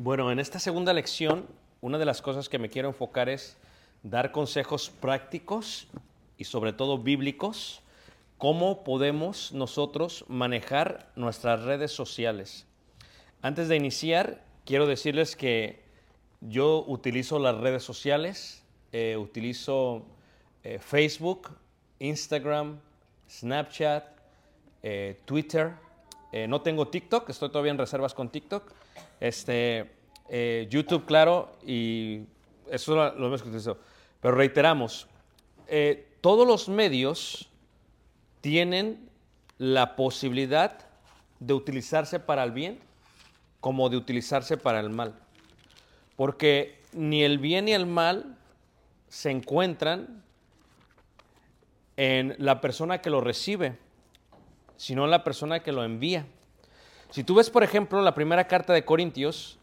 Bueno, en esta segunda lección, una de las cosas que me quiero enfocar es dar consejos prácticos y sobre todo bíblicos, cómo podemos nosotros manejar nuestras redes sociales. Antes de iniciar, quiero decirles que yo utilizo las redes sociales, eh, utilizo eh, Facebook, Instagram, Snapchat, eh, Twitter. No tengo TikTok, estoy todavía en reservas con TikTok. Este, eh, YouTube, claro, y eso es lo más que utilizo. Pero reiteramos, eh, todos los medios tienen la posibilidad de utilizarse para el bien como de utilizarse para el mal. Porque ni el bien ni el mal se encuentran en la persona que lo recibe, sino en la persona que lo envía. Si tú ves, por ejemplo, la primera carta de Corintios,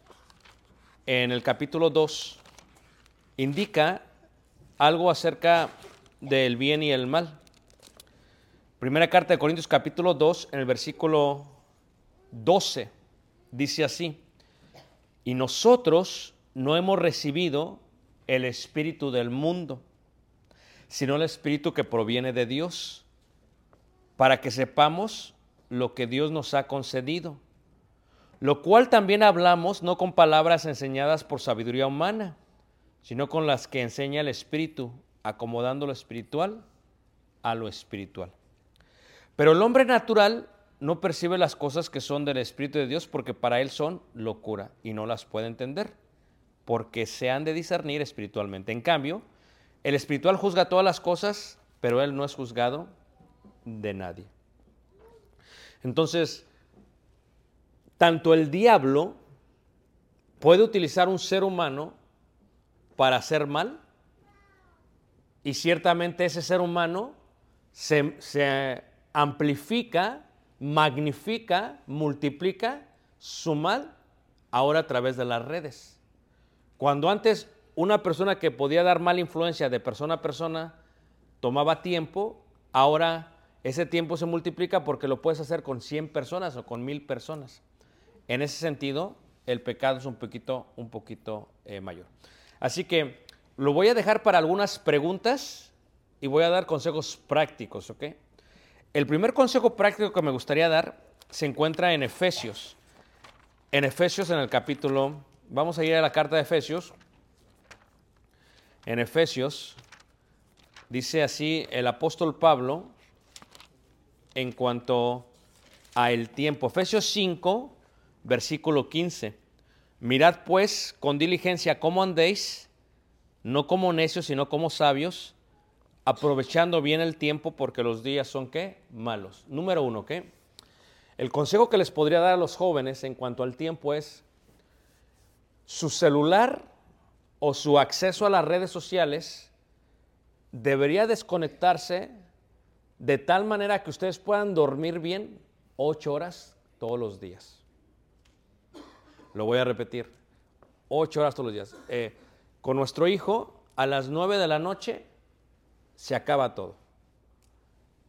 en el capítulo 2, indica algo acerca del bien y el mal. Primera carta de Corintios capítulo 2, en el versículo 12, dice así, y nosotros no hemos recibido el espíritu del mundo, sino el espíritu que proviene de Dios, para que sepamos lo que Dios nos ha concedido, lo cual también hablamos no con palabras enseñadas por sabiduría humana, sino con las que enseña el Espíritu, acomodando lo espiritual a lo espiritual. Pero el hombre natural no percibe las cosas que son del Espíritu de Dios porque para él son locura y no las puede entender, porque se han de discernir espiritualmente. En cambio, el espiritual juzga todas las cosas, pero él no es juzgado de nadie. Entonces, tanto el diablo puede utilizar un ser humano para hacer mal y ciertamente ese ser humano se, amplifica, magnifica, multiplica su mal ahora a través de las redes. Cuando antes una persona que podía dar mala influencia de persona a persona tomaba tiempo, ahora ese tiempo se multiplica porque lo puedes hacer con 100 personas o con 1000 personas. En ese sentido, el pecado es un poquito, un poquito eh, mayor. Así que lo voy a dejar para algunas preguntas y voy a dar consejos prácticos, ¿ok? El primer consejo práctico que me gustaría dar se encuentra en Efesios. En Efesios, en el capítulo, vamos a ir a la carta de Efesios. En Efesios, dice así el apóstol Pablo en cuanto a el tiempo. Efesios 5, versículo 15. Mirad pues con diligencia cómo andéis, no como necios, sino como sabios, aprovechando bien el tiempo porque los días son qué? Malos. Número uno, ¿qué? El consejo que les podría dar a los jóvenes en cuanto al tiempo es su celular o su acceso a las redes sociales debería desconectarse de tal manera que ustedes puedan dormir bien ocho horas todos los días. Lo voy a repetir, ocho horas todos los días. Eh, con nuestro hijo, a las nueve de la noche se acaba todo.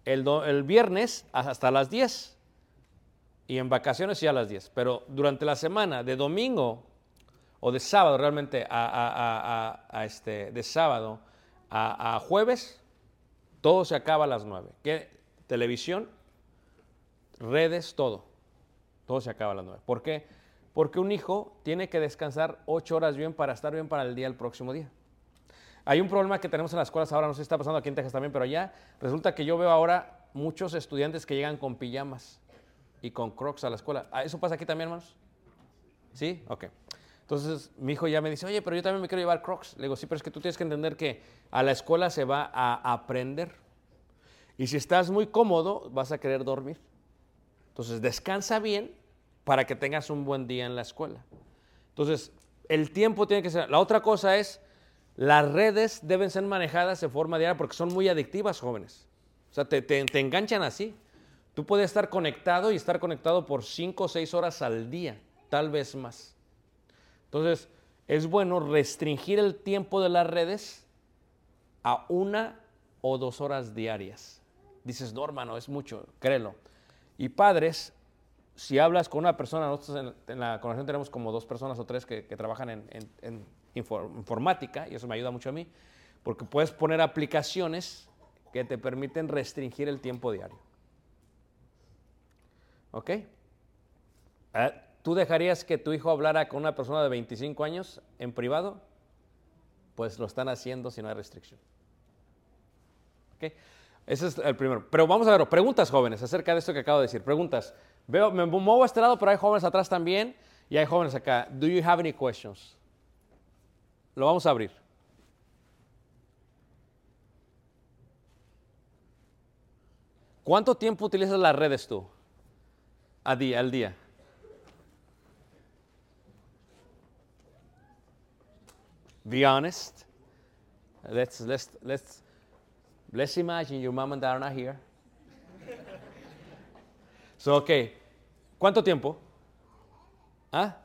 El, do- el viernes hasta las 10 y en vacaciones ya a las 10. Pero durante la semana, de domingo o de sábado realmente a, este, de sábado a jueves, todo se acaba a las 9. ¿Qué? Televisión, redes, todo. Todo se acaba a las 9. ¿Por qué? Porque un hijo tiene que descansar 8 horas bien para estar bien para el día el próximo día. Hay un problema que tenemos en las escuelas ahora, no sé si está pasando aquí en Texas también, pero allá resulta que yo veo ahora muchos estudiantes que llegan con pijamas y con crocs a la escuela. Ah, ¿Eso pasa aquí también, hermanos? ¿Sí? Ok. Entonces mi hijo ya me dice, oye, pero yo también me quiero llevar crocs. Le digo, sí, pero es que tú tienes que entender que a la escuela se va a aprender. Y si estás muy cómodo, vas a querer dormir. Entonces descansa bien para que tengas un buen día en la escuela. Entonces, el tiempo tiene que ser... La otra cosa es, las redes deben ser manejadas de forma diaria porque son muy adictivas, jóvenes. O sea, te, te- te enganchan así. Tú puedes estar conectado y estar conectado por 5 o 6 horas al día, tal vez más. Entonces, es bueno restringir el tiempo de las redes a una o dos horas diarias. Dices, no, hermano, es mucho, créelo. Y padres, si hablas con una persona, nosotros en, la congregación tenemos como dos personas o tres que, trabajan en, en- en infor- informática y eso me ayuda mucho a mí, porque puedes poner aplicaciones que te permiten restringir el tiempo diario. ¿Ok? ¿Tú dejarías que tu hijo hablara con una persona de 25 años en privado? Pues lo están haciendo si no hay restricción. ¿Ok? Ese es el primero. Pero vamos a ver, preguntas jóvenes acerca de esto que acabo de decir. Preguntas. Veo, me muevo a este lado, pero hay jóvenes atrás también y hay jóvenes acá. Do you have any questions? Lo vamos a abrir. ¿Cuánto tiempo utilizas las redes tú? A al día. Be honest. Let's let's let's let's imagine your mom and dad are not here. So, okay. ¿Cuánto tiempo? ¿Ah?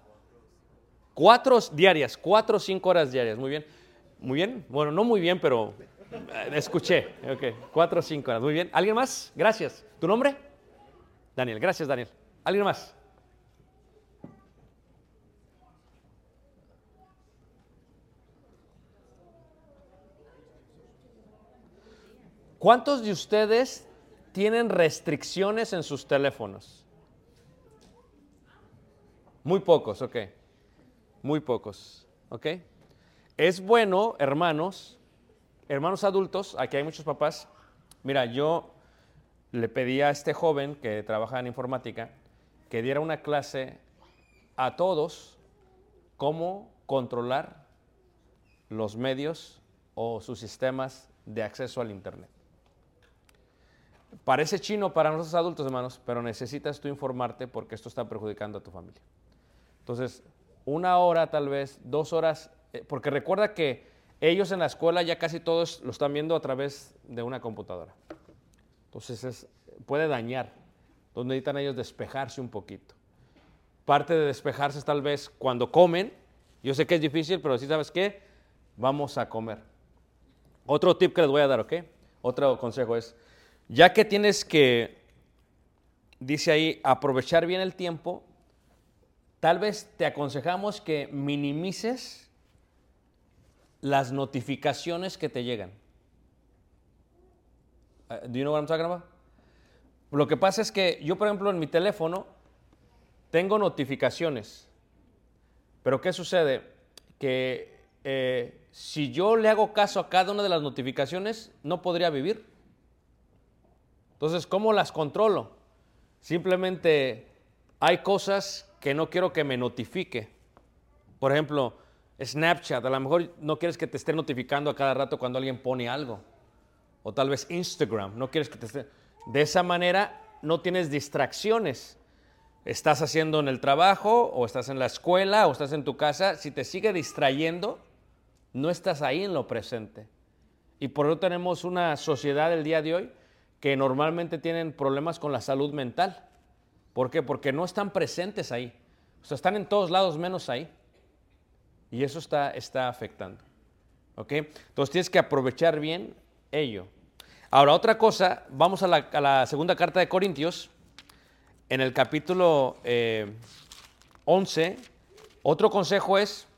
Cuatro diarias, cuatro o cinco horas diarias. Muy bien. Muy bien. Bueno, no muy bien, pero eh, escuché. Ok, cuatro o cinco horas. Muy bien. ¿Alguien más? Gracias. ¿Tu nombre? Daniel. Gracias, Daniel. ¿Alguien más? ¿Cuántos de ustedes tienen restricciones en sus teléfonos? Muy pocos, ok. Muy pocos, ok. Es bueno, hermanos, hermanos adultos, aquí hay muchos papás. Mira, yo le pedí a este joven que trabaja en informática que diera una clase a todos cómo controlar los medios o sus sistemas de acceso al Internet. Parece chino para nosotros adultos, hermanos, pero necesitas tú informarte porque esto está perjudicando a tu familia. Entonces, una hora tal vez, dos horas, eh, porque recuerda que ellos en la escuela ya casi todos lo están viendo a través de una computadora. Entonces es- puede dañar, donde necesitan ellos despejarse un poquito. Parte de despejarse es tal vez cuando comen, yo sé que es difícil, pero si sabes qué, vamos a comer. Otro tip que les voy a dar, ¿ok? Otro consejo es, ya que tienes que, dice ahí, aprovechar bien el tiempo, tal vez te aconsejamos que minimices las notificaciones que te llegan. Uh, Do you know what I'm talking about? Lo que pasa es que yo, por ejemplo, en mi teléfono tengo notificaciones. Pero ¿qué sucede? Que eh, si yo le hago caso a cada una de las notificaciones, no podría vivir. Entonces, ¿cómo las controlo? Simplemente hay cosas que no quiero que me notifique. Por ejemplo, Snapchat, a lo mejor no quieres que te esté notificando a cada rato cuando alguien pone algo. O tal vez Instagram, no quieres que te esté... De esa manera no tienes distracciones. Estás haciendo en el trabajo, o estás en la escuela, o estás en tu casa. Si te sigue distrayendo, no estás ahí en lo presente. Y por eso tenemos una sociedad el día de hoy que normalmente tienen problemas con la salud mental. ¿Por qué? Porque no están presentes ahí. O sea, están en todos lados menos ahí. Y eso está, está afectando. ¿Ok? Entonces tienes que aprovechar bien ello. Ahora, otra cosa, vamos a la, segunda carta de Corintios, en el capítulo eh, 11. Otro consejo es,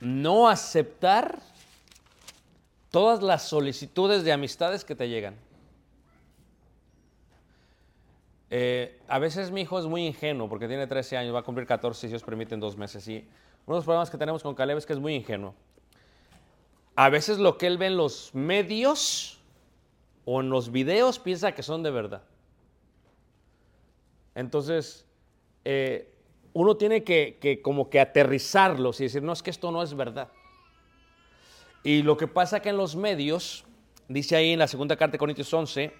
no aceptar todas las solicitudes de amistades que te llegan. Eh, a veces mi hijo es muy ingenuo porque tiene 13 años, va a cumplir 14 si Dios permite en dos meses. Y uno de los problemas que tenemos con Caleb es que es muy ingenuo. A veces lo que él ve en los medios o en los videos piensa que son de verdad. Entonces, eh, uno tiene que, como que aterrizarlos y decir, no, es que esto no es verdad. Y lo que pasa que en los medios, dice ahí en la segunda carta de Corintios 11,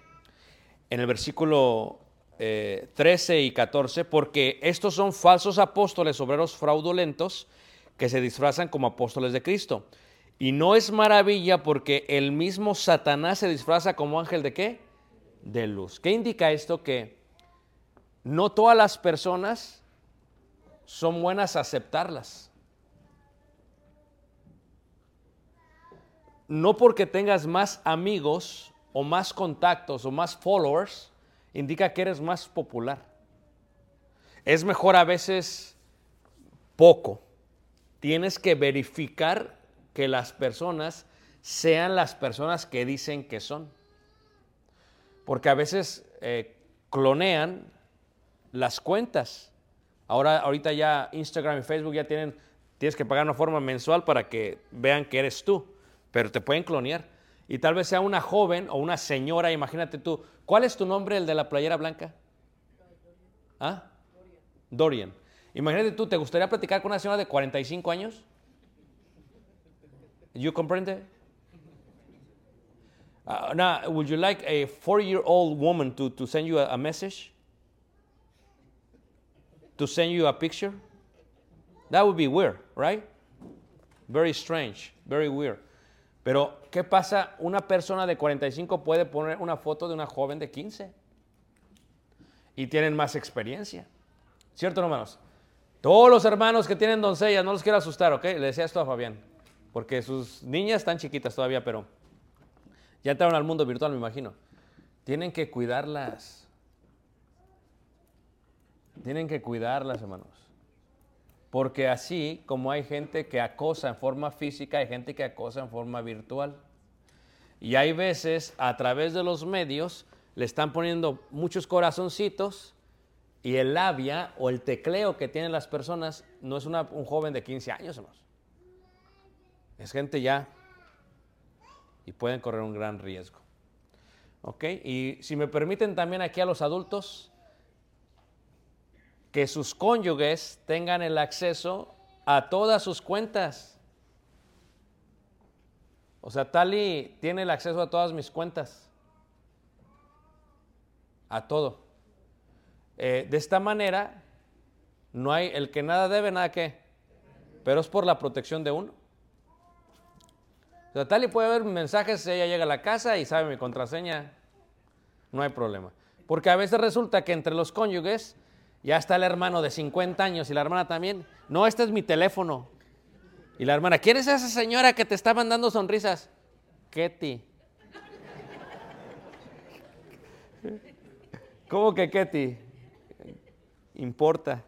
en el versículo eh, 13 y 14, porque estos son falsos apóstoles, obreros fraudulentos, que se disfrazan como apóstoles de Cristo. Y no es maravilla porque el mismo Satanás se disfraza como ángel de qué? De luz. ¿Qué indica esto? Que no todas las personas son buenas a aceptarlas. No porque tengas más amigos o más contactos o más followers, indica que eres más popular. Es mejor a veces poco. Tienes que verificar que las personas sean las personas que dicen que son. Porque a veces eh, clonean las cuentas. Ahora, ahorita ya Instagram y Facebook ya tienen, tienes que pagar una forma mensual para que vean que eres tú, pero te pueden clonear. Y tal vez sea una joven o una señora, imagínate tú. ¿Cuál es tu nombre, el de la playera blanca? ¿Ah? Dorian. Imagínate tú, ¿te gustaría platicar con una señora de 45 años? You comprende? Uh, now, would you like a four-year-old woman to, to send you a, a message? To send you a picture? That would be weird, right? Very strange, very weird. Pero, ¿qué pasa? Una persona de 45 puede poner una foto de una joven de 15 y tienen más experiencia. ¿Cierto, hermanos? Todos los hermanos que tienen doncellas, no los quiero asustar, ¿ok? Le decía esto a Fabián, porque sus niñas están chiquitas todavía, pero ya entraron al mundo virtual, me imagino. Tienen que cuidarlas. Tienen que cuidarlas, hermanos. Porque así como hay gente que acosa en forma física, hay gente que acosa en forma virtual. Y hay veces a través de los medios le están poniendo muchos corazoncitos y el labia o el tecleo que tienen las personas no es un joven de 15 años, hermanos. Es gente ya y pueden correr un gran riesgo. ¿Ok? Y si me permiten también aquí a los adultos, que sus cónyuges tengan el acceso a todas sus cuentas. O sea, Tali tiene el acceso a todas mis cuentas. A todo. Eh, de esta manera, no hay el que nada debe, nada que. Pero es por la protección de uno. O sea, tal y puede haber mensajes, ella llega a la casa y sabe mi contraseña, no hay problema. Porque a veces resulta que entre los cónyuges ya está el hermano de 50 años y la hermana también. No, este es mi teléfono. Y la hermana, ¿quién es esa señora que te está mandando sonrisas? Ketty. ¿Cómo que Ketty? Importa.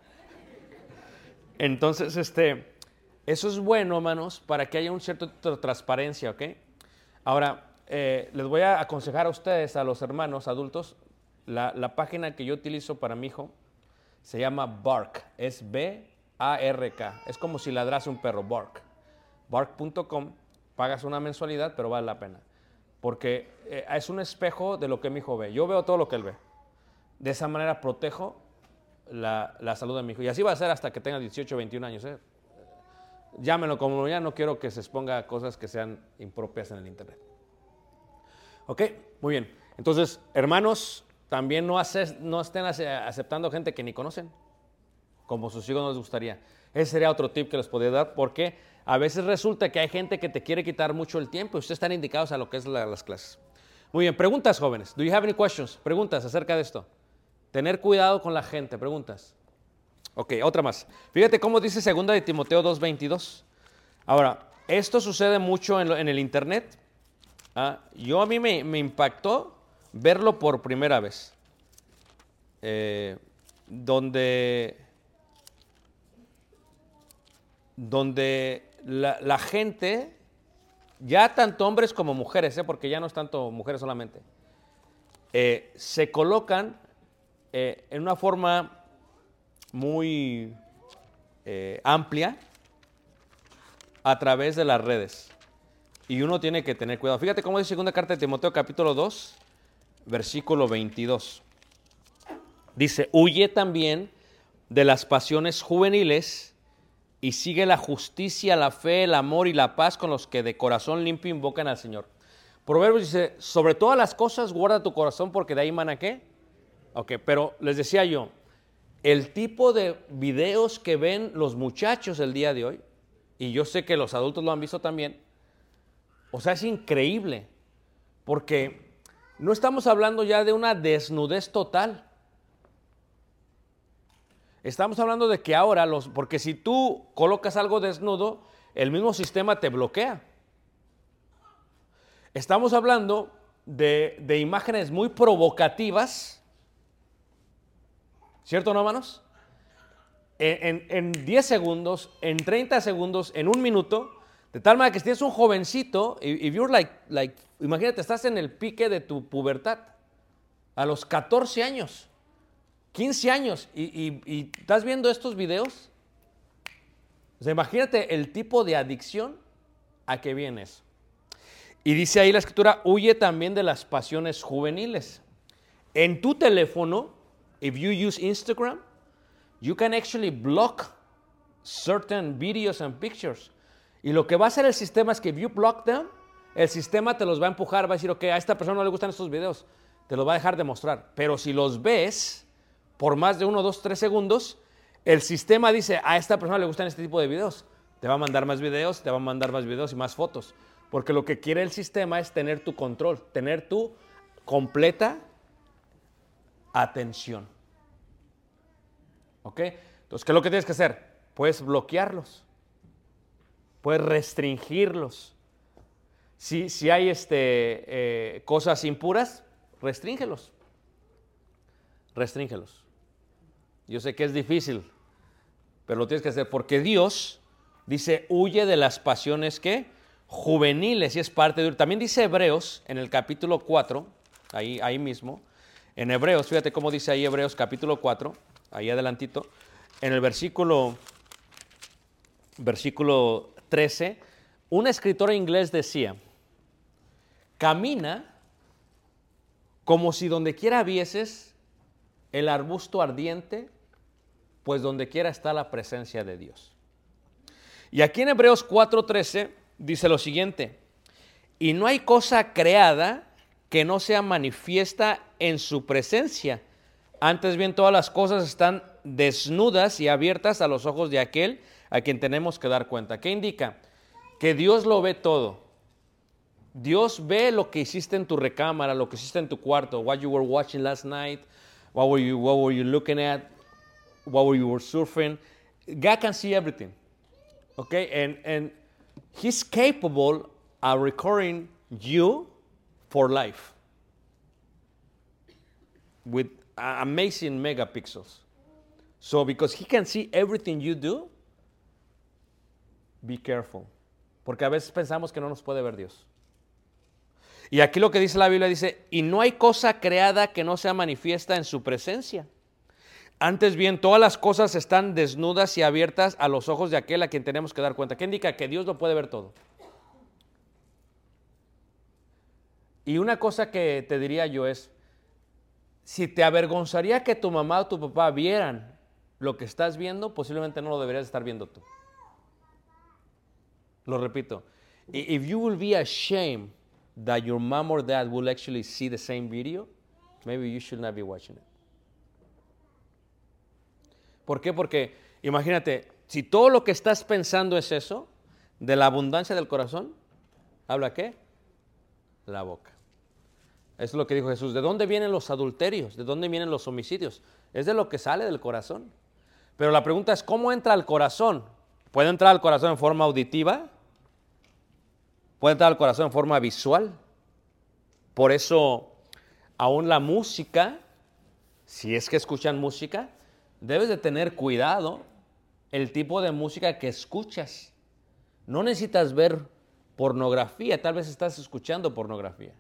Entonces, este, eso es bueno, hermanos, para que haya un cierto de transparencia, ¿ok? Ahora, eh, les voy a aconsejar a ustedes, a los hermanos adultos, la, la página que yo utilizo para mi hijo se llama Bark, es B-A-R-K, es como si ladrase un perro, Bark. Bark.com, pagas una mensualidad, pero vale la pena, porque eh, es un espejo de lo que mi hijo ve. Yo veo todo lo que él ve. De esa manera protejo la, la salud de mi hijo. Y así va a ser hasta que tenga 18 21 años. ¿eh? Llámenlo como ya no quiero que se exponga a cosas que sean impropias en el Internet. ¿Ok? Muy bien. Entonces, hermanos, también no, haces- no estén ace- aceptando gente que ni conocen, como sus hijos no les gustaría. Ese sería otro tip que les podría dar, porque a veces resulta que hay gente que te quiere quitar mucho el tiempo y ustedes están indicados a lo que es la- las clases. Muy bien, preguntas, jóvenes. Do you have any questions? Preguntas acerca de esto. Tener cuidado con la gente, preguntas. Ok, otra más. Fíjate cómo dice 2 de Timoteo 2.22. Ahora, esto sucede mucho en, el Internet. Ah, yo a mí me impactó verlo por primera vez. Eh, donde donde la, la gente, ya tanto hombres como mujeres, ¿eh? porque ya no es tanto mujeres solamente, eh, se colocan eh, en una forma muy amplia a través de las redes. Y uno tiene que tener cuidado. Fíjate cómo dice segunda carta de Timoteo capítulo 2, versículo 22. Dice, huye también de las pasiones juveniles y sigue la justicia, la fe, el amor y la paz con los que de corazón limpio invocan al Señor. Proverbios dice, sobre todas las cosas guarda tu corazón porque de ahí mana qué. Ok, pero les decía yo, el tipo de videos que ven los muchachos el día de hoy, y yo sé que los adultos lo han visto también, o sea, es increíble, porque no estamos hablando ya de una desnudez total. Estamos hablando de que ahora los, porque si tú colocas algo desnudo, el mismo sistema te bloquea. Estamos hablando de, de imágenes muy provocativas, ¿cierto, no, hermanos? En, en- en 10 segundos, en 30 segundos, en un minuto, de tal manera que si tienes un jovencito, if you're like, like, imagínate, estás en el pique de tu pubertad, a los 14 años, 15 años, y, y- estás viendo estos videos, o sea, imagínate el tipo de adicción a que vienes. Y dice ahí la escritura, huye también de las pasiones juveniles. En tu teléfono, if you use Instagram, you can actually block certain videos and pictures. Y lo que va a hacer el sistema es que if you block them, el sistema te los va a empujar, va a decir, ok, a esta persona no le gustan estos videos, te los va a dejar de mostrar. Pero si los ves por más de uno, dos, tres segundos, el sistema dice, a esta persona le gustan este tipo de videos. Te va a mandar más videos, te va a mandar más videos y más fotos. Porque lo que quiere el sistema es tener tu control, tener tu completa atención. ¿Ok? Entonces, ¿qué es lo que tienes que hacer? Puedes bloquearlos. Puedes restringirlos. Si, si hay este, eh, cosas impuras, restríngelos. Restríngelos. Yo sé que es difícil, pero lo tienes que hacer porque Dios dice, huye de las pasiones que juveniles y es parte de... También dice Hebreos en el capítulo 4, ahí, ahí mismo, en Hebreos, fíjate cómo dice ahí Hebreos capítulo 4, ahí adelantito, en el versículo, versículo 13, un escritor inglés decía, camina como si donde quiera vieses el arbusto ardiente, pues donde quiera está la presencia de Dios. Y aquí en Hebreos 4:13 dice lo siguiente, y no hay cosa creada que no sea manifiesta en su presencia, Antes bien, todas las cosas están desnudas y abiertas a los ojos de aquel a quien tenemos que dar cuenta. ¿Qué indica? Que Dios lo ve todo. Dios ve lo que hiciste en tu recámara, lo que hiciste en tu cuarto, what you were watching last night, what were you, what were you looking at, what were you surfing. God can see everything. Okay? And, and He's capable of recording you for life with amazing megapixels. So, because He can see everything you do, be careful. Porque a veces pensamos que no nos puede ver Dios. Y aquí lo que dice la Biblia dice, y no hay cosa creada que no sea manifiesta en su presencia. Antes bien, todas las cosas están desnudas y abiertas a los ojos de aquel a quien tenemos que dar cuenta. ¿Qué indica? Que Dios lo puede ver todo. Y una cosa que te diría yo es, si te avergonzaría que tu mamá o tu papá vieran lo que estás viendo, posiblemente no lo deberías estar viendo tú. Lo repito. If you will be ashamed that your mom or dad will actually see the same video, maybe you should not be watching it. ¿Por qué? Porque imagínate, si todo lo que estás pensando es eso, de la abundancia del corazón, ¿habla qué? La boca. Eso es lo que dijo Jesús. ¿De dónde vienen los adulterios? ¿De dónde vienen los homicidios? Es de lo que sale del corazón. Pero la pregunta es, ¿cómo entra al corazón? ¿Puede entrar al corazón en forma auditiva? ¿Puede entrar al corazón en forma visual? Por eso, aún la música, si es que escuchan música, debes de tener cuidado el tipo de música que escuchas. No necesitas ver pornografía, tal vez estás escuchando pornografía.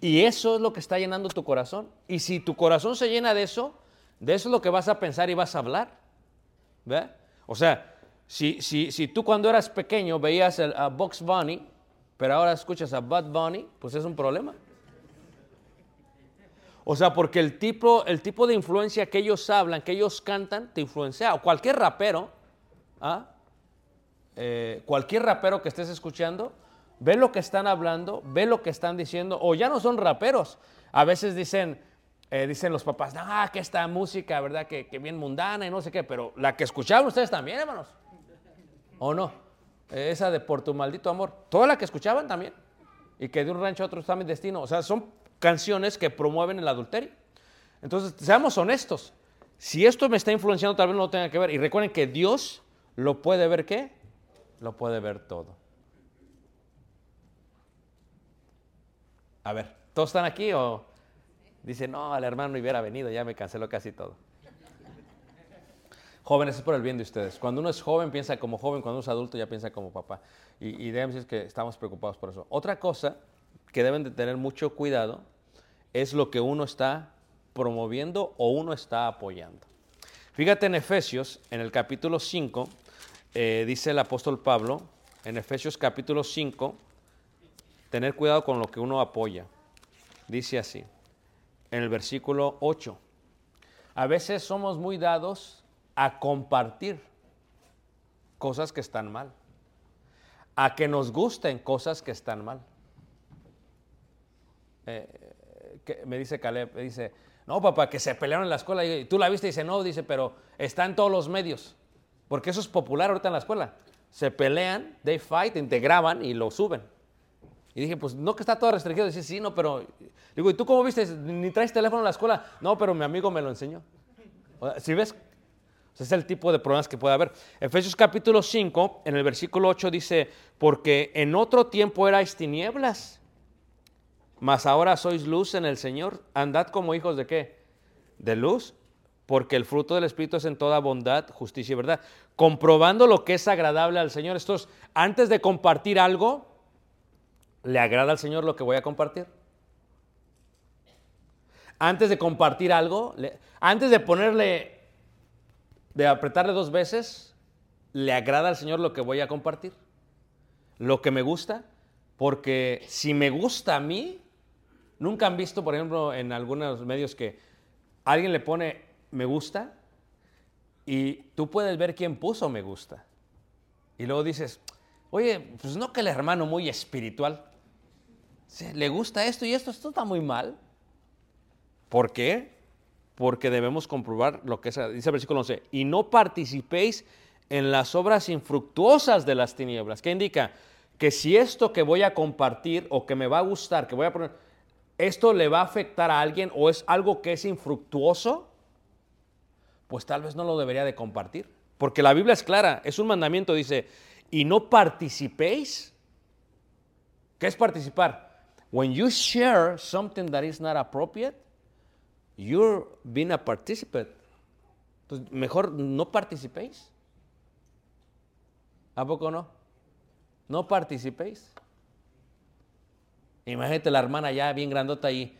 Y eso es lo que está llenando tu corazón. Y si tu corazón se llena de eso, de eso es lo que vas a pensar y vas a hablar. ¿Ve? O sea, si, si, si tú cuando eras pequeño veías a Box Bunny, pero ahora escuchas a Bud Bunny, pues es un problema. O sea, porque el tipo, el tipo de influencia que ellos hablan, que ellos cantan, te influencia. O cualquier rapero, ¿ah? Eh, cualquier rapero que estés escuchando, ve lo que están hablando, ve lo que están diciendo, o ya no son raperos. A veces dicen, eh, dicen los papás, ah, que esta música, ¿verdad? Que, que bien mundana y no sé qué, pero la que escuchaban ustedes también, hermanos. ¿O no? Esa de Por tu maldito amor. Toda la que escuchaban también. Y que de un rancho a otro está mi destino. O sea, son canciones que promueven el adulterio. Entonces, seamos honestos. Si esto me está influenciando, tal vez no lo tenga que ver. Y recuerden que Dios lo puede ver, ¿qué? Lo puede ver todo. A ver, ¿todos están aquí o dicen, no, el hermano no hubiera venido, ya me canceló casi todo? Jóvenes, es por el bien de ustedes. Cuando uno es joven, piensa como joven, cuando uno es adulto, ya piensa como papá. Y, y debemos decir que estamos preocupados por eso. Otra cosa que deben de tener mucho cuidado es lo que uno está promoviendo o uno está apoyando. Fíjate en Efesios, en el capítulo 5, eh, dice el apóstol Pablo, en Efesios capítulo 5, tener cuidado con lo que uno apoya. Dice así, en el versículo 8. A veces somos muy dados a compartir cosas que están mal, a que nos gusten cosas que están mal. Eh, que me dice Caleb, me dice, no papá, que se pelearon en la escuela. Y tú la viste y dice, no, dice, pero está en todos los medios, porque eso es popular ahorita en la escuela. Se pelean, they fight, te graban y lo suben. Y dije, pues no que está todo restringido. Dice, sí, no, pero. Digo, ¿y tú cómo viste? Ni traes teléfono en la escuela. No, pero mi amigo me lo enseñó. Si ves, ese es el tipo de problemas que puede haber. Efesios capítulo 5, en el versículo 8 dice, porque en otro tiempo erais tinieblas, mas ahora sois luz en el Señor. Andad como hijos de qué? De luz, porque el fruto del Espíritu es en toda bondad, justicia y verdad. Comprobando lo que es agradable al Señor. Esto es, antes de compartir algo, ¿le agrada al Señor lo que voy a compartir? Antes de compartir algo, antes de ponerle, de apretarle dos veces, ¿le agrada al Señor lo que voy a compartir? Lo que me gusta, porque si me gusta a mí, nunca han visto, por ejemplo, en algunos medios que alguien le pone me gusta y tú puedes ver quién puso me gusta. Y luego dices, oye, pues no que el hermano muy espiritual, le gusta esto y esto, esto está muy mal. ¿Por qué? Porque debemos comprobar lo que dice el versículo 11, y no participéis en las obras infructuosas de las tinieblas. ¿Qué indica? Que si esto que voy a compartir o que me va a gustar, que voy a poner, esto le va a afectar a alguien o es algo que es infructuoso, pues tal vez no lo debería de compartir. Porque la Biblia es clara, es un mandamiento, dice, y no participéis. ¿Qué es participar? When you share something that is not appropriate, you're being a participant. Entonces, mejor no participéis. ¿A poco no? No participéis. Imagínate la hermana ya bien grandota ahí.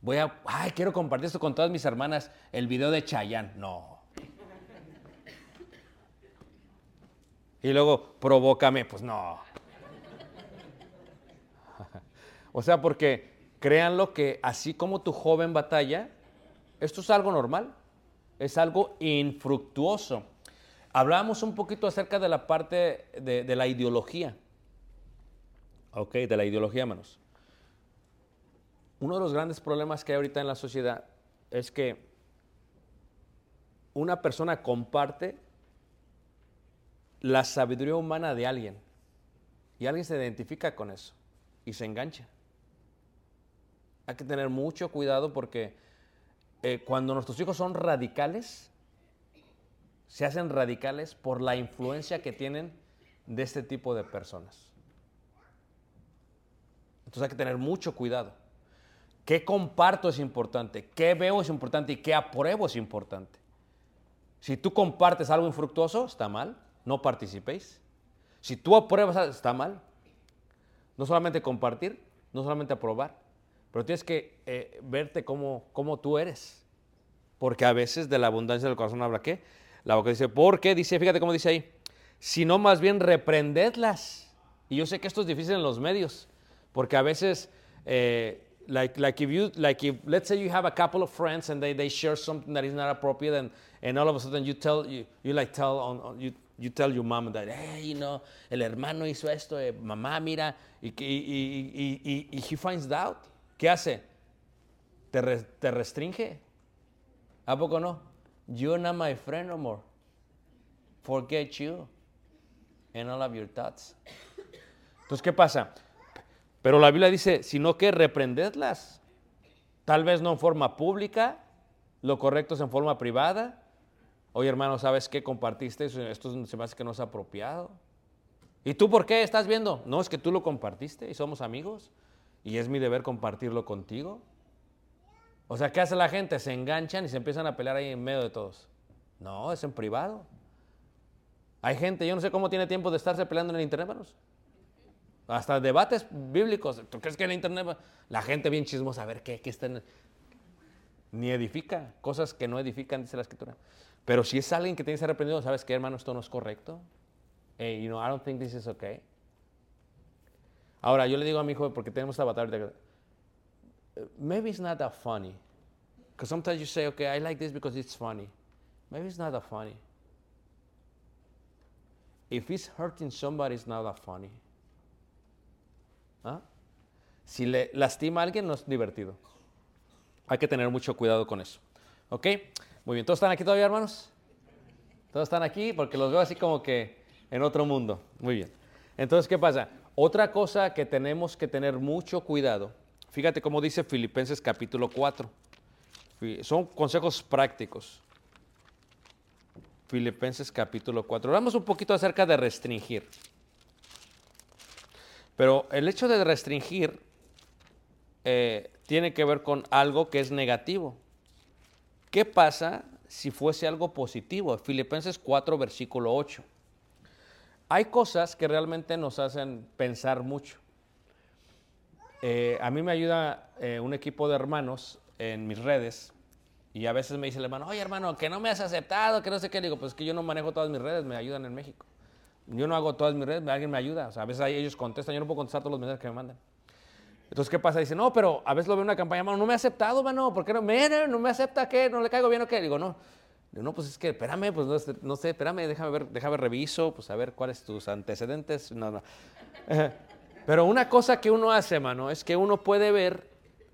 voy a, ay, quiero compartir esto con todas mis hermanas, el video de Chayanne. No. Y luego, provócame, pues no. o sea, porque créanlo que así como tu joven batalla, esto es algo normal, es algo infructuoso. Hablábamos un poquito acerca de la parte de, la ideología. Ok, de la ideología, hermanos. Uno de los grandes problemas que hay ahorita en la sociedad es que una persona comparte la sabiduría humana de alguien y alguien se identifica con eso y se engancha. Hay que tener mucho cuidado porque eh, cuando nuestros hijos son radicales, se hacen radicales por la influencia que tienen de este tipo de personas. Entonces hay que tener mucho cuidado. ¿Qué comparto es importante? ¿Qué veo es importante? ¿Y qué apruebo es importante? Si tú compartes algo infructuoso, está mal, no participéis. Si tú apruebas, está mal. No solamente compartir, no solamente aprobar, pero tienes que eh, verte como, como tú eres. Porque a veces de la abundancia del corazón habla qué? La boca dice, ¿por qué? Dice, fíjate cómo dice ahí, sino más bien reprendedlas. Y yo sé que esto es difícil en los medios, porque a veces, eh, like, like if you, like if, let's say you have a couple of friends and they, they share something that is not appropriate and, and all of a sudden you tell, you, you like tell, on, on- you, you tell your mom that, hey, you know, el hermano hizo esto, eh, mamá, mira, y, y, y, y he finds out. ¿Qué hace? Te, re- te restringe. ¿A poco no? You're not my friend no more. Forget you and all of your thoughts. Entonces, ¿qué pasa? Pero la Biblia dice, sino que reprendedlas. Tal vez no en forma pública, lo correcto es en forma privada. Oye, hermano, ¿sabes qué compartiste? Esto se me hace que no es apropiado. ¿Y tú por qué estás viendo? No, es que tú lo compartiste y somos amigos. Y es mi deber compartirlo contigo. O sea, ¿qué hace la gente? Se enganchan y se empiezan a pelear ahí en medio de todos. No, es en privado. Hay gente, yo no sé cómo tiene tiempo de estarse peleando en el internet, hermanos. Hasta debates bíblicos. ¿Tú crees que en el internet la gente bien chismosa a ver qué, qué está en Ni edifica, cosas que no edifican, dice la escritura. Pero si es alguien que tiene que ser arrepentido, ¿sabes qué, hermano? Esto no es correcto. Hey, you know, I don't think this is okay. Ahora, yo le digo a mi hijo, porque tenemos esta batalla, maybe it's not that funny. Because sometimes you say, okay, I like this because it's funny. Maybe it's not that funny. If it's hurting somebody, it's not that funny. ¿Ah? Si le lastima a alguien, no es divertido. Hay que tener mucho cuidado con eso. ¿Ok? Muy bien. ¿Todos están aquí todavía, hermanos? Todos están aquí porque los veo así como que en otro mundo. Muy bien. Entonces, ¿qué pasa? Otra cosa que tenemos que tener mucho cuidado. Fíjate cómo dice Filipenses capítulo 4. Fi- Son consejos prácticos. Filipenses capítulo 4. Hablamos un poquito acerca de restringir. Pero el hecho de restringir eh, tiene que ver con algo que es negativo. ¿Qué pasa si fuese algo positivo? Filipenses 4, versículo 8. Hay cosas que realmente nos hacen pensar mucho. Eh, a mí me ayuda eh, un equipo de hermanos en mis redes y a veces me dice el hermano, oye hermano, que no me has aceptado, que no sé qué. Le digo, pues es que yo no manejo todas mis redes, me ayudan en México. Yo no hago todas mis redes, alguien me ayuda. O sea, a veces ellos contestan, yo no puedo contestar todos los mensajes que me mandan. Entonces, ¿qué pasa? Dice, no, pero a veces lo veo en una campaña, mano, no me ha aceptado, mano, ¿por qué no? Mira, no me acepta, ¿qué? ¿No le caigo bien o qué? Digo, no. No, pues es que, espérame, pues no sé, espérame, déjame ver, déjame reviso, pues a ver cuáles tus antecedentes. No, no. Pero una cosa que uno hace, mano, es que uno puede ver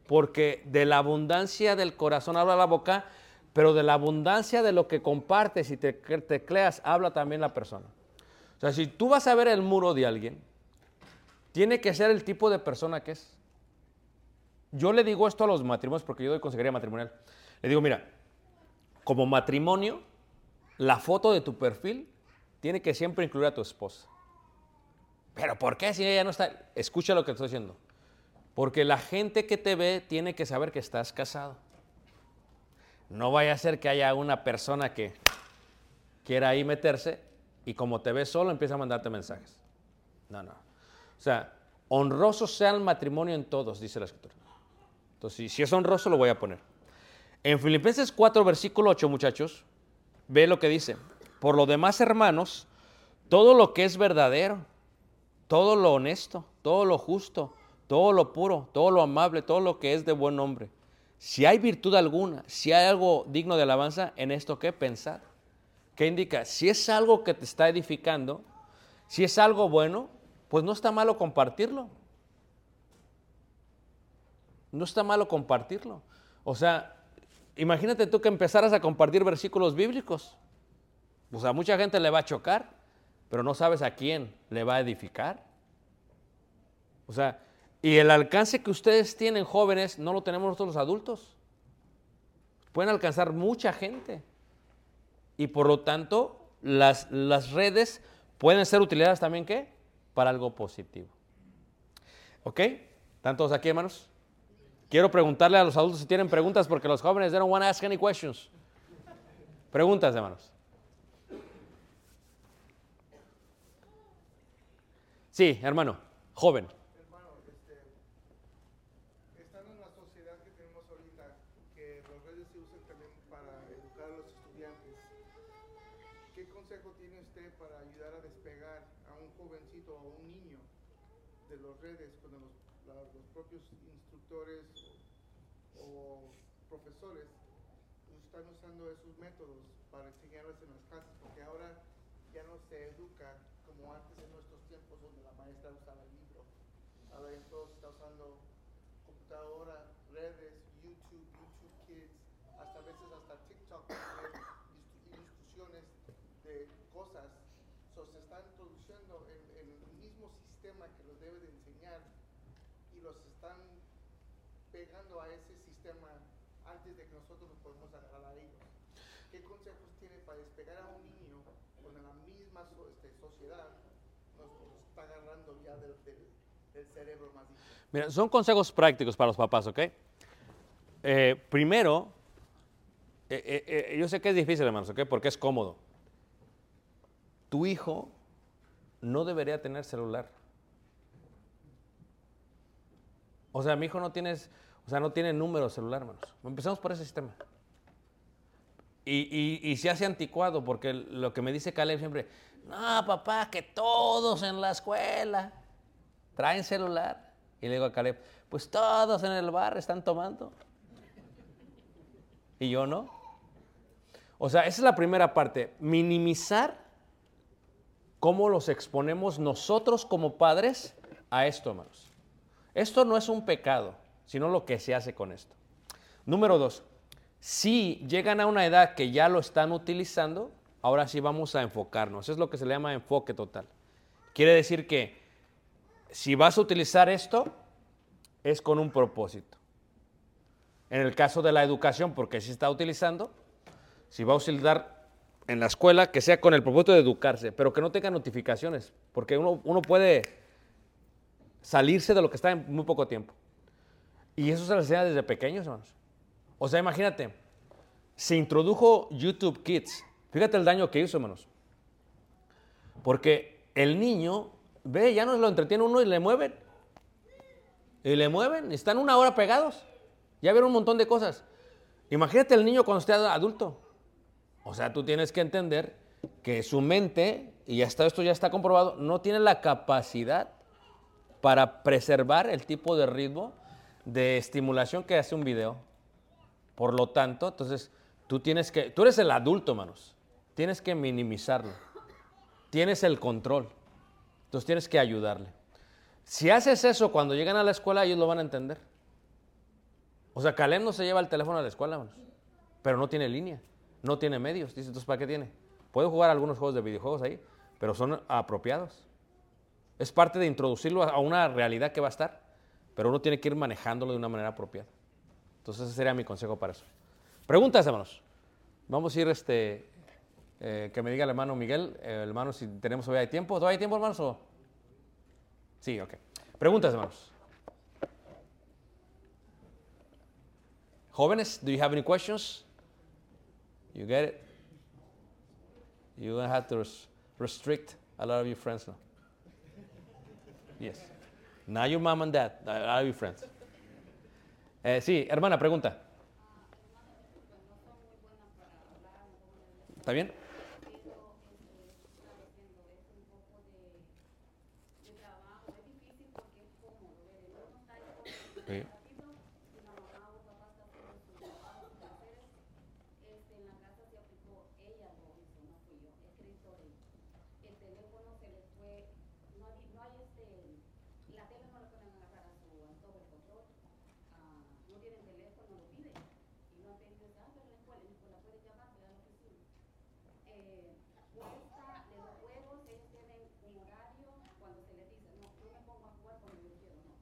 Porque de la abundancia del corazón habla la boca, pero de la abundancia de lo que compartes y te tecleas habla también la persona. O sea, si tú vas a ver el muro de alguien, tiene que ser el tipo de persona que es. Yo le digo esto a los matrimonios porque yo doy consejería matrimonial. Le digo, mira, como matrimonio, la foto de tu perfil tiene que siempre incluir a tu esposa. Pero ¿por qué si ella no está? Escucha lo que estoy diciendo. Porque la gente que te ve tiene que saber que estás casado. No vaya a ser que haya una persona que quiera ahí meterse y como te ve solo empieza a mandarte mensajes. No, no. O sea, honroso sea el matrimonio en todos, dice la escritura. Entonces, si- si es honroso, lo voy a poner. En Filipenses 4, versículo 8, muchachos, ve lo que dice. Por lo demás, hermanos, todo lo que es verdadero, todo lo honesto, todo lo justo, todo lo puro, todo lo amable, todo lo que es de buen nombre. Si hay virtud alguna, si hay algo digno de alabanza, en esto que pensar. ¿Qué indica? Si es algo que te está edificando, si es algo bueno, pues no está malo compartirlo. No está malo compartirlo. O sea, imagínate tú que empezaras a compartir versículos bíblicos. O sea, mucha gente le va a chocar, pero no sabes a quién le va a edificar. O sea, y el alcance que ustedes tienen jóvenes no lo tenemos nosotros los adultos. Pueden alcanzar mucha gente. Y por lo tanto, las, las redes pueden ser utilizadas también, ¿qué? Para algo positivo. ¿Ok? ¿Están todos aquí, hermanos? Quiero preguntarle a los adultos si tienen preguntas, porque los jóvenes they don't want to ask any questions. Preguntas, hermanos. Sí, hermano, joven. Hermano, este, estando en la sociedad que tenemos ahorita, que las redes se usan también para educar a los estudiantes, ¿qué consejo tiene usted para ayudar a despegar a un jovencito o a un niño de las redes cuando los, los propios instructores profesores están usando esos métodos para enseñarles en las clases? Porque ahora ya no se educa como antes en nuestros tiempos donde la maestra usaba el libro. Ahora ya todos está usando computadora, redes, YouTube, YouTube Kids, hasta a veces hasta TikTok, instrucciones de cosas. So, se están introduciendo en, en el mismo sistema que los debe de enseñar y los están pegando a ese sistema antes de que nosotros nos podemos agarrar a ellos. ¿Qué consejos tiene para despegar a un niño cuando la misma so- este, sociedad nos, nos está agarrando ya del, del- del cerebro más dicho? Mira, son consejos prácticos para los papás, ¿ok? Eh, primero, eh, eh, eh, yo sé que es difícil, hermanos, ¿ok? Porque es cómodo. Tu hijo no debería tener celular. O sea, mi hijo no tiene, o sea, no tiene número celular, hermanos. Empezamos por ese sistema. Y, y- y se hace anticuado, porque lo que me dice Caleb siempre, no, papá, que todos en la escuela traen celular. Y le digo a Caleb, pues todos en el bar están tomando. Y yo no. O sea, esa es la primera parte, minimizar cómo los exponemos nosotros como padres a esto, hermanos. Esto no es un pecado, sino lo que se hace con esto. Número dos, si llegan a una edad que ya lo están utilizando, ahora sí vamos a enfocarnos. Es lo que se le llama enfoque total. Quiere decir que si vas a utilizar esto, es con un propósito. En el caso de la educación, porque se está utilizando, si va a utilizar en la escuela, que sea con el propósito de educarse, pero que no tenga notificaciones, porque uno puede salirse de lo que está en muy poco tiempo. Y eso se les enseña desde pequeños, hermanos. O sea, imagínate, se introdujo YouTube Kids. Fíjate el daño que hizo, hermanos. Porque el niño, ve, ya no lo entretiene uno y le mueven. Y le mueven, están una hora pegados. Ya vieron un montón de cosas. Imagínate el niño cuando esté adulto. O sea, tú tienes que entender que su mente, y hasta esto ya está comprobado, no tiene la capacidad para preservar el tipo de ritmo de estimulación que hace un video. Por lo tanto, entonces, tú tienes que, tú eres el adulto, hermanos. Tienes que minimizarlo. Tienes el control. Entonces tienes que ayudarle. Si haces eso cuando llegan a la escuela, ellos lo van a entender. O sea, Caleb no se lleva el teléfono a la escuela, hermanos, pero no tiene línea, no tiene medios. Dice, entonces, ¿para qué tiene? Puede jugar algunos juegos de videojuegos ahí, pero son apropiados. Es parte de introducirlo a una realidad que va a estar, pero uno tiene que ir manejándolo de una manera apropiada. Entonces, ese sería mi consejo para eso. Preguntas, hermanos. Vamos a ir, este, eh, que me diga el hermano Miguel, eh, hermano, si tenemos todavía tiempo. ¿Todavía hay tiempo, hermanos? o? Sí, ok. Preguntas, hermanos. Jóvenes, do you have any questions? You get it? You're going have to res- restrict a lot of your friends now. Yes. Not your mom and dad, of your friends. Eh, sí, hermana, pregunta. ¿Está bien? Sí. Este, en la casa se aplicó, ella lo hizo, no fui yo, es crédito de ella. El teléfono se le fue, no hay, no hay este, la tele no le pueden agarrar a su antojo el control, ah, no tienen teléfono, lo piden, y no te dicen, ah, pero la escuela, la escuela puede llamar, te da la oficina. Eh, cuesta de los juegos, ellos tienen un horario cuando se les dice, no, yo me pongo a jugar cuando yo quiero, no.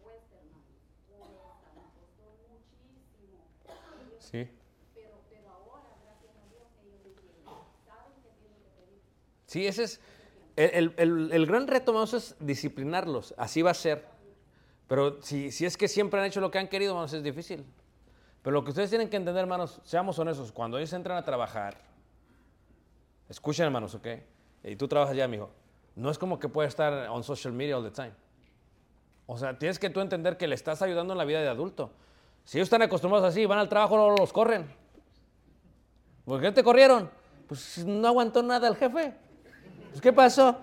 Cuesta, hermano, cuesta, me costó muchísimo. Ellos Sí. pero, ahora, gracias a Dios. Saben que tienen que. Sí, ese es. El, el- el gran reto, vamos, es disciplinarlos. Así va a ser. Pero si, si es que siempre han hecho lo que han querido, vamos, es difícil. Pero lo que ustedes tienen que entender, hermanos, seamos honestos, cuando ellos entran a trabajar, escuchen, hermanos, ¿ok? Y tú trabajas ya, mijo. No es como que puedes estar on social media all the time. O sea, tienes que tú entender que le estás ayudando en la vida de adulto. Si ellos están acostumbrados así, van al trabajo, luego los corren. ¿Por qué te corrieron? Pues no aguantó nada el jefe. Pues, ¿Qué pasó?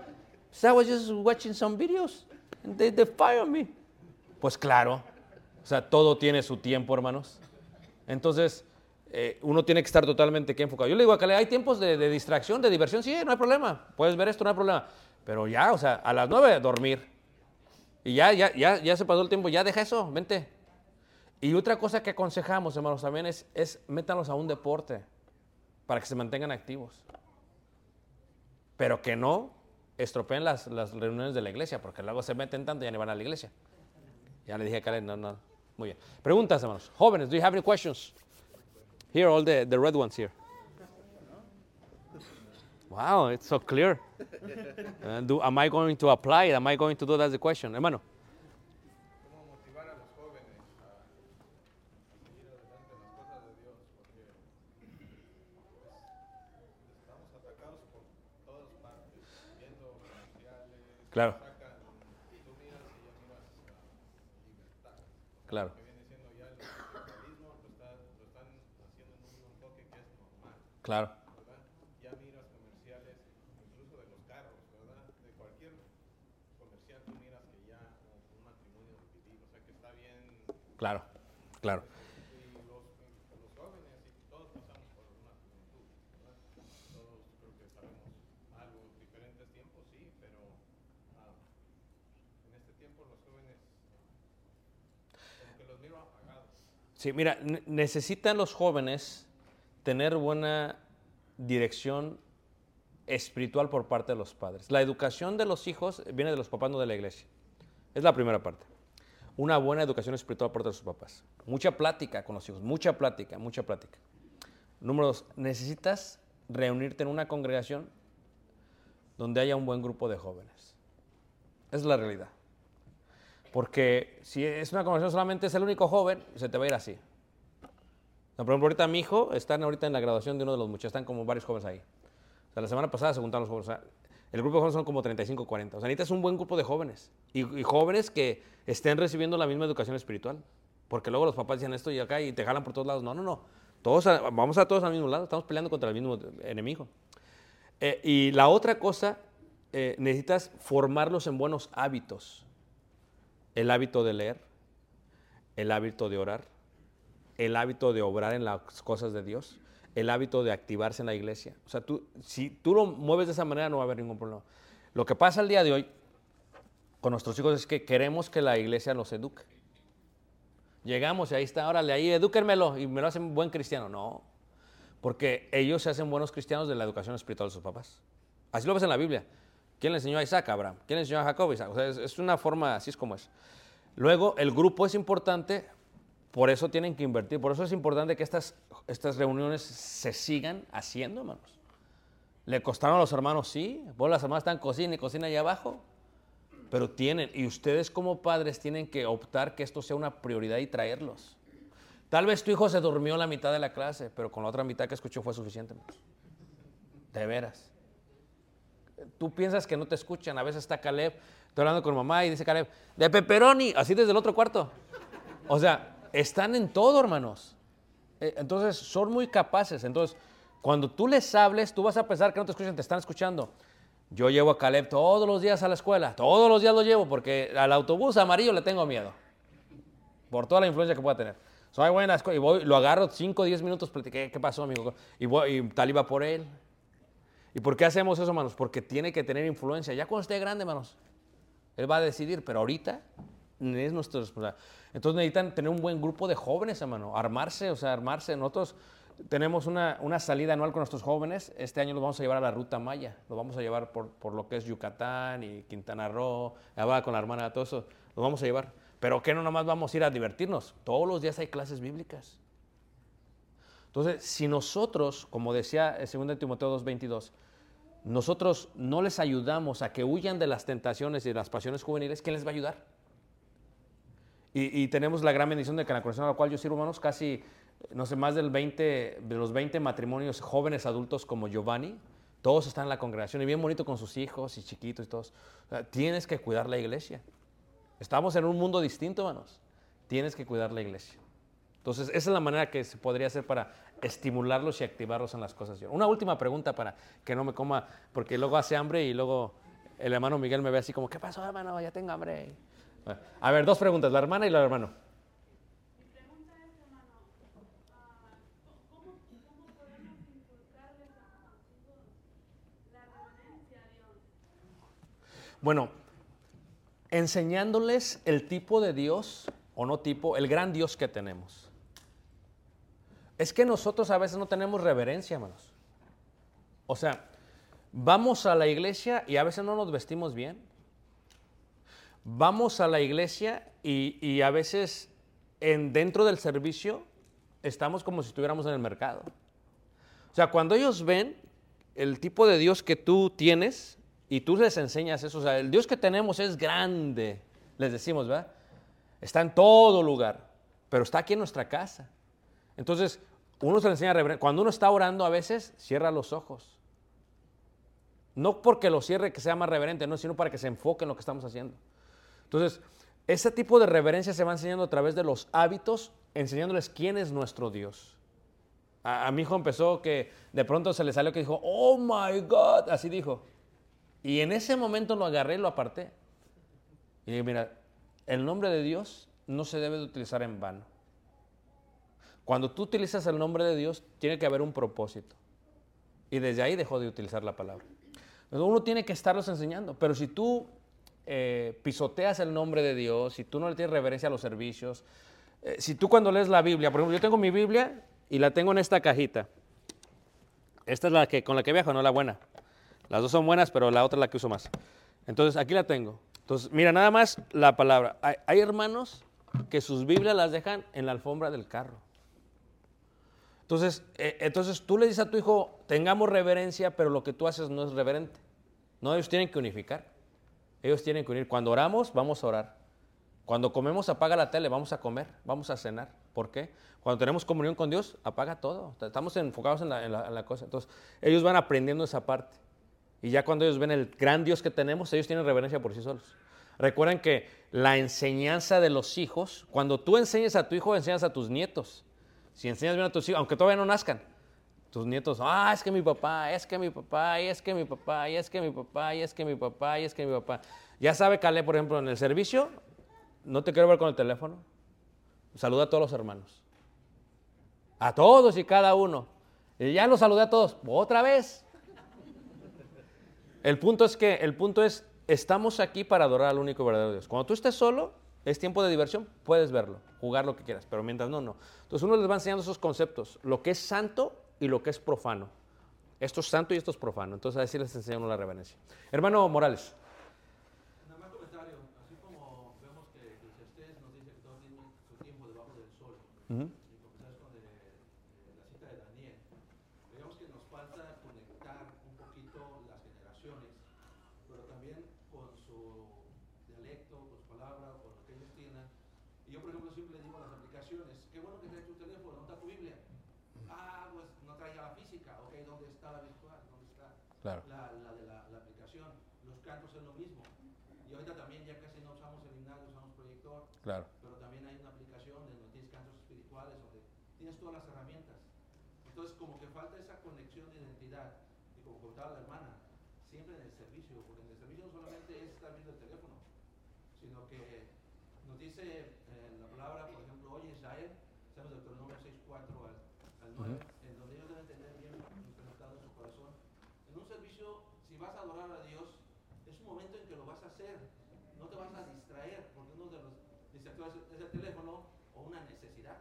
Pues, I was just watching some videos. And they, they fired me. Pues claro. O sea, todo tiene su tiempo, hermanos. Entonces, eh, uno tiene que estar totalmente aquí enfocado. Yo le digo a Cale, hay tiempos de, de distracción, de diversión. Sí, no hay problema. Puedes ver esto, no hay problema. Pero ya, o sea, a las nueve dormir. Y ya, ya, ya, ya se pasó el tiempo. Ya deja eso, vente. Y otra cosa que aconsejamos, hermanos, también es, es métanlos a un deporte para que se mantengan activos. Pero que no estropeen las, reuniones de la iglesia, porque luego se meten tanto y ya ni van a la iglesia. Ya le dije a Karen, no, no. Muy bien. Preguntas, hermanos. Jóvenes, do you have any questions? Here, all the, red ones here. Wow, it's so clear. Uh, do, am I going to apply it? Am I going to do that's the question? Hermano. cómo motivar a los jóvenes a seguir adelante en las cosas de Dios, porque pues, estamos atacados por todas partes, viendo comerciales, Claro. sacan, tú miras y ya miras la libertad, Claro. que viene siendo ya el capitalismo, lo, está- lo están haciendo en un enfoque que normal, Claro. ¿verdad? Ya miras comerciales, incluso de los carros, ¿verdad? De cualquier comercial miras que ya un, matrimonio Claro. Claro. y los, los jóvenes y todos pasamos por una juventud, ¿verdad? Todos creo que sabemos algo, diferentes tiempos, sí, pero ah, en este tiempo los jóvenes como que los miro apagados. Sí, mira, ne- necesitan los jóvenes tener buena dirección espiritual por parte de los padres. La educación de los hijos viene de los papás, no de la iglesia. Es la primera parte. Una buena educación espiritual por parte de sus papás. Mucha plática con los hijos, mucha plática, mucha plática. Número dos, necesitas reunirte en una congregación donde haya un buen grupo de jóvenes. Es la realidad. Porque si es una conversación solamente es el único joven, se te va a ir así. Por ejemplo, ahorita mi hijo, están ahorita en la graduación de uno de los muchachos, están como varios jóvenes ahí. O sea, la semana pasada se juntaron los jóvenes. O sea, el grupo de jóvenes son como 35, 40. O sea, necesitas un buen grupo de jóvenes. Y, y jóvenes que estén recibiendo la misma educación espiritual. Porque luego los papás dicen esto y acá y te jalan por todos lados. No, no, no. Todos a- vamos a todos al mismo lado. Estamos peleando contra el mismo enemigo. Eh, y la otra cosa, eh, necesitas formarlos en buenos hábitos el hábito de leer, el hábito de orar, el hábito de obrar en las cosas de Dios, el hábito de activarse en la iglesia. O sea, tú, si tú lo mueves de esa manera no va a haber ningún problema. Lo que pasa el día de hoy con nuestros hijos es que queremos que la iglesia los eduque. Llegamos y ahí está, órale, ahí edúquenmelo y me lo hacen buen cristiano. No, porque ellos se hacen buenos cristianos de la educación espiritual de sus papás. Así lo ves en la Biblia. ¿Quién le enseñó a Isaac? Abraham. ¿Quién le enseñó a Jacob? Isaac. O sea, es, es una forma, así es como es. Luego, el grupo es importante, por eso tienen que invertir. Por eso es importante que estas, estas reuniones se sigan haciendo, hermanos. ¿Le costaron a los hermanos? Sí. Vos las hermanas están cocina y cocina allá abajo. Pero tienen, y ustedes como padres tienen que optar que esto sea una prioridad y traerlos. Tal vez tu hijo se durmió la mitad de la clase, pero con la otra mitad que escuchó fue suficiente. hermanos. De veras. Tú piensas que no te escuchan. A veces está Caleb, estoy hablando con mamá y dice Caleb, de pepperoni, así desde el otro cuarto. O sea, están en todo, hermanos. Eh, Entonces, son muy capaces. Entonces, cuando tú les hables, tú vas a pensar que no te escuchan, te están escuchando. Yo llevo a Caleb todos los días a la escuela, todos los días lo llevo porque al autobús amarillo le tengo miedo. Por toda la influencia que pueda tener. Soy buena y voy, lo agarro 5 o 10 minutos, platiqué, ¿qué pasó, amigo? Y, voy, y tal iba por él. ¿Y por qué hacemos eso, hermanos? Porque tiene que tener influencia. Ya cuando esté grande, hermanos, él va a decidir, pero ahorita es nuestra responsabilidad. Entonces necesitan tener un buen grupo de jóvenes, hermano, armarse, o sea, armarse. Nosotros tenemos una, una salida anual con nuestros jóvenes. Este año los vamos a llevar a la Ruta Maya. Los vamos a llevar por, por lo que es Yucatán y Quintana Roo. Hablaba con la hermana, todo eso. Los vamos a llevar. Pero que no nomás vamos a ir a divertirnos. Todos los días hay clases bíblicas. Entonces, si nosotros, como decía el 2 Timoteo 2.22, nosotros no les ayudamos a que huyan de las tentaciones y de las pasiones juveniles, ¿quién les va a ayudar? Y, tenemos la gran bendición de que en la congregación a la cual yo sirvo, hermanos, casi, no sé, más del 20, de los 20 matrimonios jóvenes adultos como Giovanni, todos están en la congregación y bien bonito con sus hijos y chiquitos y todos. Tienes que cuidar la iglesia. Estamos en un mundo distinto, hermanos. Tienes que cuidar la iglesia. Entonces, esa es la manera que se podría hacer para estimularlos y activarlos en las cosas. Una última pregunta para que no me coma, porque luego hace hambre y luego el hermano Miguel me ve así como, ¿qué pasó, hermano? Ya tengo hambre. A ver, dos preguntas, la hermana y la hermano. Mi pregunta es, hermano, ah, ¿cómo, ¿cómo podemos inculcarles a nuestros hijos la reverencia a Dios? Bueno, enseñándoles el tipo de Dios, o no tipo, el gran Dios que tenemos. Es que nosotros a veces no tenemos reverencia, hermanos. O sea, vamos a la iglesia y a veces no nos vestimos bien. Vamos a la iglesia y, y a veces en, dentro del servicio estamos como si estuviéramos en el mercado. O sea, cuando ellos ven el tipo de Dios que tú tienes y tú les enseñas eso, o sea, el Dios que tenemos es grande, les decimos, ¿verdad? Está en todo lugar, pero está aquí en nuestra casa. Entonces, uno se le enseña reverencia. Cuando uno está orando a veces, cierra los ojos. No porque lo cierre que sea más reverente, no, sino para que se enfoque en lo que estamos haciendo. Entonces, ese tipo de reverencia se va enseñando a través de los hábitos, enseñándoles quién es nuestro Dios. A, a mi hijo empezó que de pronto se le salió que dijo, oh my God, así dijo. Y en ese momento lo agarré y lo aparté. Y dije, mira, el nombre de Dios no se debe de utilizar en vano. Cuando tú utilizas el nombre de Dios, tiene que haber un propósito. Y desde ahí dejó de utilizar la palabra. Uno tiene que estarlos enseñando. Pero si tú eh, pisoteas el nombre de Dios, si tú no le tienes reverencia a los servicios, eh, si tú cuando lees la Biblia, por ejemplo, yo tengo mi Biblia y la tengo en esta cajita. Esta es la que con la que viajo, no la buena. Las dos son buenas, pero la otra es la que uso más. Entonces, aquí la tengo. Entonces, mira, nada más la palabra. Hay, hay hermanos que sus Biblias las dejan en la alfombra del carro. Entonces, eh, entonces tú le dices a tu hijo, tengamos reverencia, pero lo que tú haces no es reverente. No, ellos tienen que unificar. Ellos tienen que unir. Cuando oramos, vamos a orar. Cuando comemos, apaga la tele, vamos a comer, vamos a cenar. ¿Por qué? Cuando tenemos comunión con Dios, apaga todo. Estamos enfocados en la, en la- en la cosa. Entonces, ellos van aprendiendo esa parte. Y ya cuando ellos ven el gran Dios que tenemos, ellos tienen reverencia por sí solos. Recuerden que la enseñanza de los hijos, cuando tú enseñas a tu hijo, enseñas a tus nietos. Si enseñas bien a tus hijos, aunque todavía no nazcan, tus nietos, ah, es que mi papá, es que mi papá, y es que mi papá, y es que mi papá, y es que mi papá, y es que mi papá. Ya sabe Caleb, por ejemplo, en el servicio, no te quiero ver con el teléfono. Saluda a todos los hermanos. A todos y cada uno. Y ya los saludé a todos. Otra vez. El punto es que, el punto es, estamos aquí para adorar al único verdadero Dios. Cuando tú estés solo, es tiempo de diversión, puedes verlo, jugar lo que quieras, pero mientras no, no. Entonces uno les va enseñando esos conceptos, lo que es santo y lo que es profano. Esto es santo y esto es profano. Entonces así les enseñamos la reverencia. Hermano Morales más comentario, así como vemos que Eclesiastés nos dice que todos tienen su tiempo debajo del sol, Ujú. y comenzar con de- de la cita de Daniel, digamos que nos falta conectar un poquito las generaciones, pero también con su dialecto, con su palabra, con lo que ellos tienen. Y yo, por ejemplo, siempre digo a las aplicaciones, qué bueno que traes tu teléfono, ¿dónde está tu Biblia? Ah, pues no traía la física, ok, ¿dónde está la virtual? ¿Dónde está? Claro. la, la de la, la aplicación. Los cantos es lo mismo. Y ahorita también ya casi no usamos el himnario, usamos proyector, Pero también hay una aplicación de donde tienes cantos espirituales, donde tienes todas las herramientas. Entonces como que falta esa conexión de identidad. Y como contaba la hermana, siempre en el servicio, porque en el servicio no solamente es estar viendo el teléfono, sino que nos dice eh, la palabra, por ejemplo, oye Israel, estamos de Deuteronomio 6, 4 al, al 9, en donde ellos deben tener bien implementado en su corazón. En un servicio, si vas a adorar a Dios, es un momento en que lo vas a hacer, no te vas a distraer, porque uno de los distractores es el teléfono o una necesidad.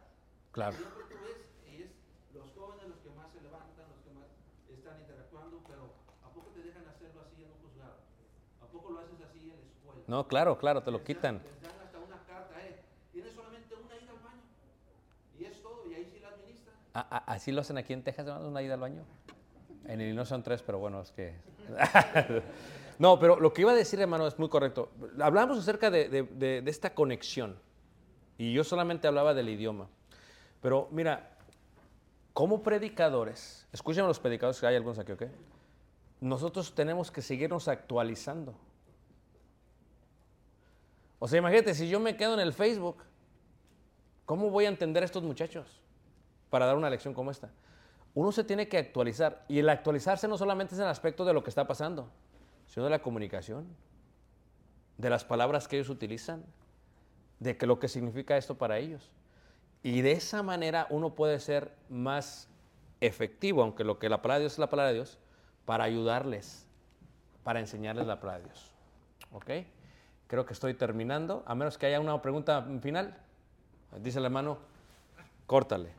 Claro. Siempre tú ves, y es los jóvenes los que más se levantan, los que más están interactuando, pero ¿a poco te dejan hacerlo así en un juzgado? ¿A poco lo haces así en la escuela? No, claro, claro, te lo Les quitan. dan- Les dan hasta una carta, eh. Tienes solamente una ida al baño. Y es todo, y ahí sí la administran. Ah, ah, ¿Así lo hacen aquí en Texas, hermano, una ida al baño? En Illinois son tres, pero bueno, es que... no, pero lo que iba a decir, hermano, es muy correcto. Hablamos acerca de, de- de- de esta conexión. Y yo solamente hablaba del idioma. Pero mira, como predicadores, escuchen los predicadores, que hay algunos aquí, ¿ok? Nosotros tenemos que seguirnos actualizando. O sea, imagínate, si yo me quedo en el Facebook, ¿cómo voy a entender a estos muchachos para dar una lección como esta? Uno se tiene que actualizar. Y el actualizarse no solamente es en el aspecto de lo que está pasando, sino de la comunicación, de las palabras que ellos utilizan, de que lo que significa esto para ellos. Y de esa manera uno puede ser más efectivo, aunque lo que la palabra de Dios es la palabra de Dios, para ayudarles, para enseñarles la palabra de Dios. ¿Ok? Creo que estoy terminando, a menos que haya una pregunta final. Dice el hermano, córtale.